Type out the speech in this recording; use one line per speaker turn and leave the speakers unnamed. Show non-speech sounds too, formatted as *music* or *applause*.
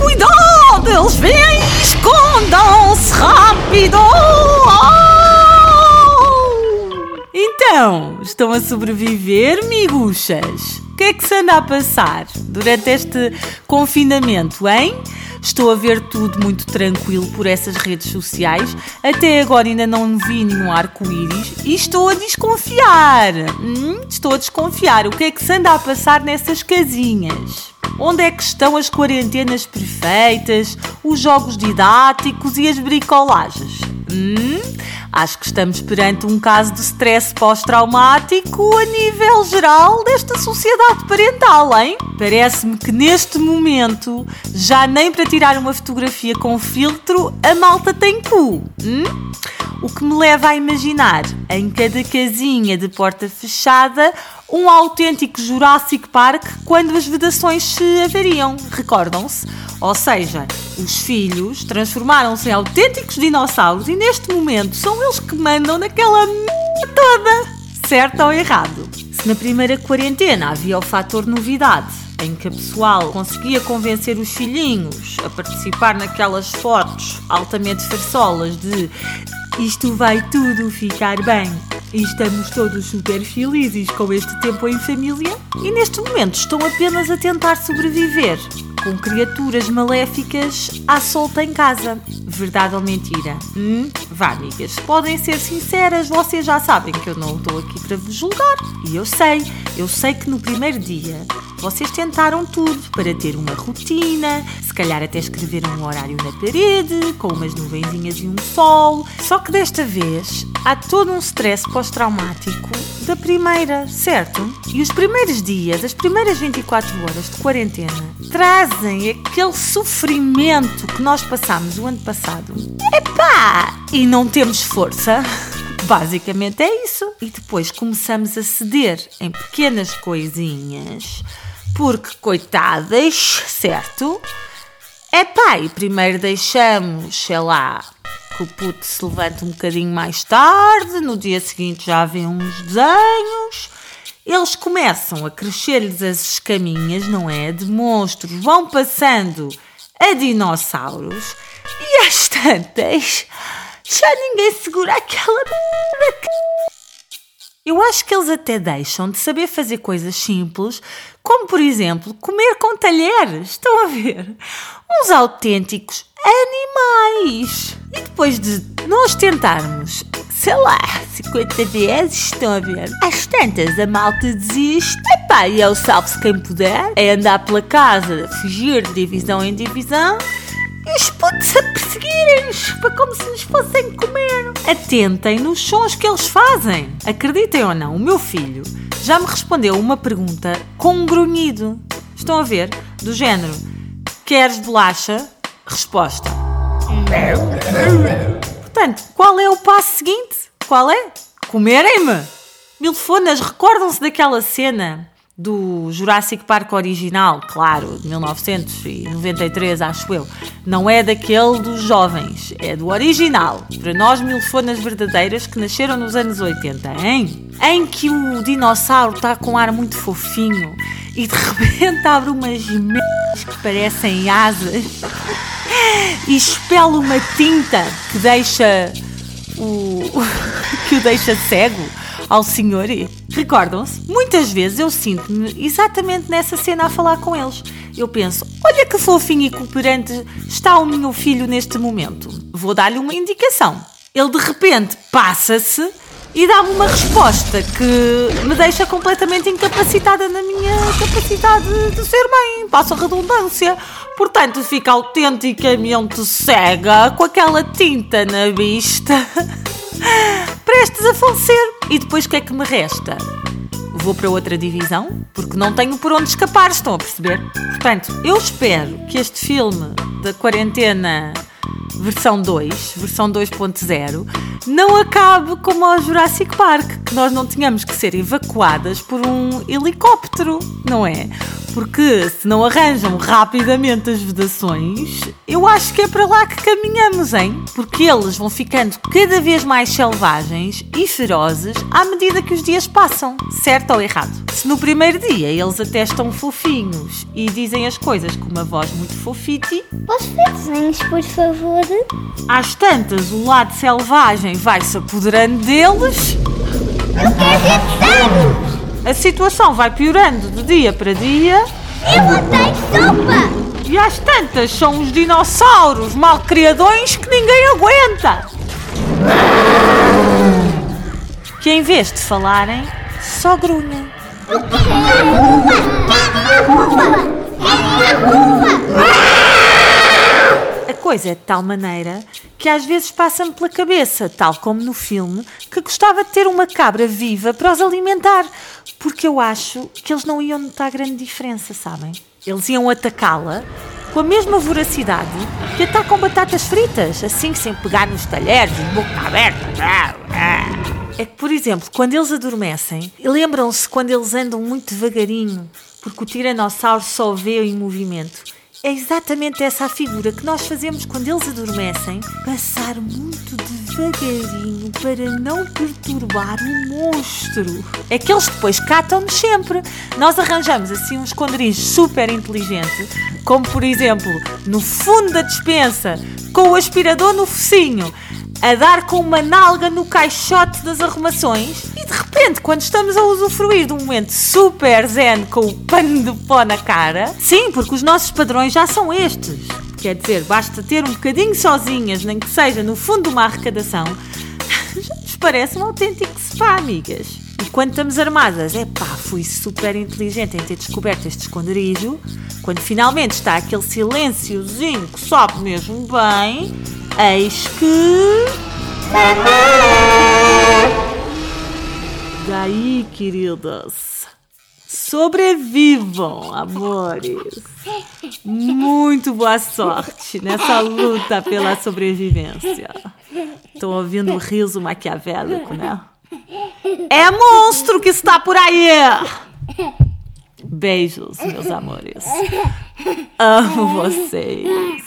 Cuidado, eles vêm! Escondam-se rápido! Então, estão a sobreviver, miguxas? O que é que se anda a passar durante este confinamento, hein? Estou a ver tudo muito tranquilo por essas redes sociais. Até agora ainda não vi nenhum arco-íris e estou a desconfiar. Hum, estou a desconfiar. O que é que se anda a passar nessas casinhas? Onde é que estão as quarentenas perfeitas, os jogos didáticos e as bricolagens? Hum? Acho que estamos perante um caso de stress pós-traumático a nível geral desta sociedade parental, hein? Parece-me que neste momento, já nem para tirar uma fotografia com filtro, a malta tem cu. Hum? O que me leva a imaginar, em cada casinha de porta fechada, um autêntico Jurassic Park quando as vedações se avariam. Recordam-se? Ou seja, os filhos transformaram-se em autênticos dinossauros e neste momento são eles que mandam naquela m toda. Certo ou errado? Se na primeira quarentena havia o fator novidade, em que a pessoal conseguia convencer os filhinhos a participar naquelas fotos altamente farsolas de isto vai tudo ficar bem e estamos todos super felizes com este tempo em família e neste momento estão apenas a tentar sobreviver com criaturas maléficas à solta em casa. Verdade ou mentira? Hum? Vá, amigas, podem ser sinceras, vocês já sabem que eu não estou aqui para vos julgar. E eu sei, eu sei que no primeiro dia vocês tentaram tudo para ter uma rotina, se calhar até escreveram um horário na parede, com umas nuvenzinhas e um sol. Só que desta vez há todo um stress pós-traumático da primeira, certo? E os primeiros dias, as primeiras 24 horas de quarentena, trazem aquele sofrimento que nós passámos o ano passado. Epá! E não temos força. Basicamente é isso. E depois começamos a ceder em pequenas coisinhas, porque coitadas, certo? Epá, e primeiro deixamos, sei lá, que o puto se levante um bocadinho mais tarde, no dia seguinte já vê uns desenhos. Eles começam a crescer-lhes as escaminhas, não é? De monstros, vão passando a dinossauros e às tantas já ninguém segura aquela merda. Eu acho que eles até deixam de saber fazer coisas simples, como por exemplo comer com talheres. Estão a ver? Uns autênticos animais. E depois de nós tentarmos, sei lá, 50 vezes, estão a ver? Às tantas a malta desiste. Epá, e é o salve-se quem puder. É andar pela casa, fugir de divisão em divisão e os putos a perseguirem-nos como se nos fossem comer. Atentem nos sons que eles fazem. Acreditem ou não, o meu filho já me respondeu uma pergunta com um grunhido. Estão a ver? Do género: Queres bolacha? Resposta: Portanto, qual é o passo seguinte? Qual é? Comerem-me! Milfonas, recordam-se daquela cena do Jurassic Park original, claro, de 1993, acho eu. Não é daquele dos jovens, é do original. Para nós, milfonas verdadeiras que nasceram nos anos 80, hein? Em que o dinossauro está com um ar muito fofinho e de *laughs* repente abre umas merdas que parecem asas e espela uma tinta que deixa o. *laughs* que o deixa cego ao senhor. Recordam-se? Muitas vezes eu sinto-me exatamente nessa cena a falar com eles. Eu penso, olha que fofinho e cooperante está o meu filho neste momento. Vou dar-lhe uma indicação. Ele de repente passa-se e dá-me uma resposta que me deixa completamente incapacitada na minha capacidade de ser mãe. Passa redundância. Portanto, fica autenticamente cega com aquela tinta na vista. *laughs* Prestes a falecer. E depois o que é que me resta? Vou para outra divisão, porque não tenho por onde escapar, estão a perceber? Portanto, eu espero que este filme da quarentena versão 2, versão 2.0, não acabe como ao Jurassic Park, que nós não tínhamos que ser evacuadas por um helicóptero, não é? Porque se não arranjam rapidamente as vedações, eu acho que é para lá que caminhamos, hein? Porque eles vão ficando cada vez mais selvagens e ferozes à medida que os dias passam, certo ou errado? Se no primeiro dia eles até estão fofinhos e dizem as coisas com uma voz muito fofite,
Posso ver desenhos, por favor?
às tantas o lado selvagem vai-se apoderando deles,
Eu quero ver desenhos!
a situação vai piorando de dia para dia
Eu odeio sopa!
e às tantas são os dinossauros malcriadões que ninguém aguenta. Que em vez de falarem, só grunhem.
Eu quero a culpa! Quero a culpa!
A coisa é de tal maneira que às vezes passa-me pela cabeça, tal como no filme, que gostava de ter uma cabra viva para os alimentar, porque eu acho que eles não iam notar grande diferença, sabem? Eles iam atacá-la com a mesma voracidade que atacam batatas fritas, assim sem pegar nos talheres, boca aberta. É que, por exemplo, quando eles adormecem, lembram-se quando eles andam muito devagarinho, porque o tiranossauro só vê em movimento. É exatamente essa a figura que nós fazemos quando eles adormecem, passar muito devagarinho para não perturbar o monstro. É que eles depois catam-nos sempre. Nós arranjamos assim um esconderijo super inteligente, como por exemplo no fundo da despensa, com o aspirador no focinho, a dar com uma nalga no caixote das arrumações de repente, quando estamos a usufruir de um momento super zen com o pano de pó na cara, sim, porque os nossos padrões já são estes. Quer dizer, basta ter um bocadinho sozinhas, nem que seja no fundo de uma arrecadação, *laughs* já nos parece um autêntico spa, amigas. E quando estamos armadas, é pá, fui super inteligente em ter descoberto este esconderijo. Quando finalmente está aquele silênciozinho que sobe mesmo bem, eis que. Daí, queridas, sobrevivam, amores. Muito boa sorte nessa luta pela sobrevivência. Estão ouvindo o riso maquiavélico, né? É monstro que está por aí! Beijos, meus amores. Amo vocês.